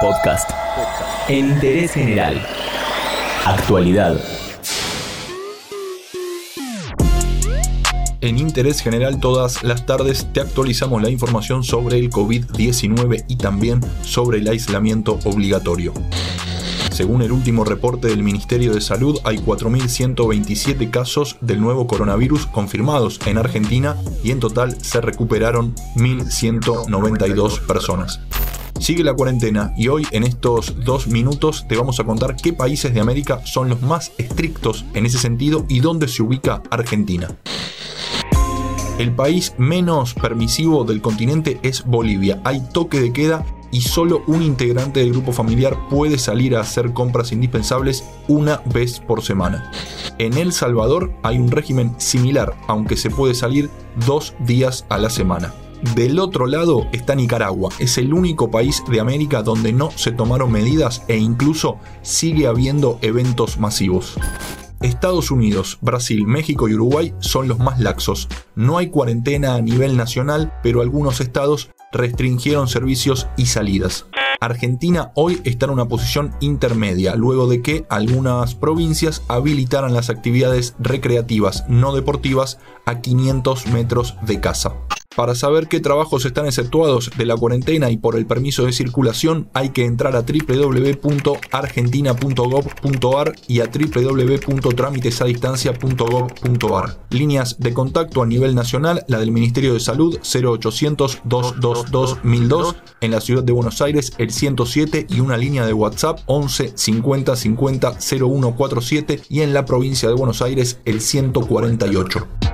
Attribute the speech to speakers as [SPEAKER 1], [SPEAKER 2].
[SPEAKER 1] Podcast. En interés general. Actualidad.
[SPEAKER 2] En Interés General todas las tardes te actualizamos la información sobre el COVID-19 y también sobre el aislamiento obligatorio. Según el último reporte del Ministerio de Salud, hay 4.127 casos del nuevo coronavirus confirmados en Argentina y en total se recuperaron 1.192 personas. Sigue la cuarentena y hoy en estos dos minutos te vamos a contar qué países de América son los más estrictos en ese sentido y dónde se ubica Argentina. El país menos permisivo del continente es Bolivia. Hay toque de queda y solo un integrante del grupo familiar puede salir a hacer compras indispensables una vez por semana. En El Salvador hay un régimen similar, aunque se puede salir dos días a la semana. Del otro lado está Nicaragua, es el único país de América donde no se tomaron medidas e incluso sigue habiendo eventos masivos. Estados Unidos, Brasil, México y Uruguay son los más laxos. No hay cuarentena a nivel nacional, pero algunos estados restringieron servicios y salidas. Argentina hoy está en una posición intermedia, luego de que algunas provincias habilitaran las actividades recreativas no deportivas a 500 metros de casa. Para saber qué trabajos están exceptuados de la cuarentena y por el permiso de circulación hay que entrar a www.argentina.gov.ar y a www.trámitesadistancia.gov.ar. Líneas de contacto a nivel nacional, la del Ministerio de Salud 0800 222 1002, en la ciudad de Buenos Aires el 107 y una línea de WhatsApp 11 50 50 0147 y en la provincia de Buenos Aires el 148.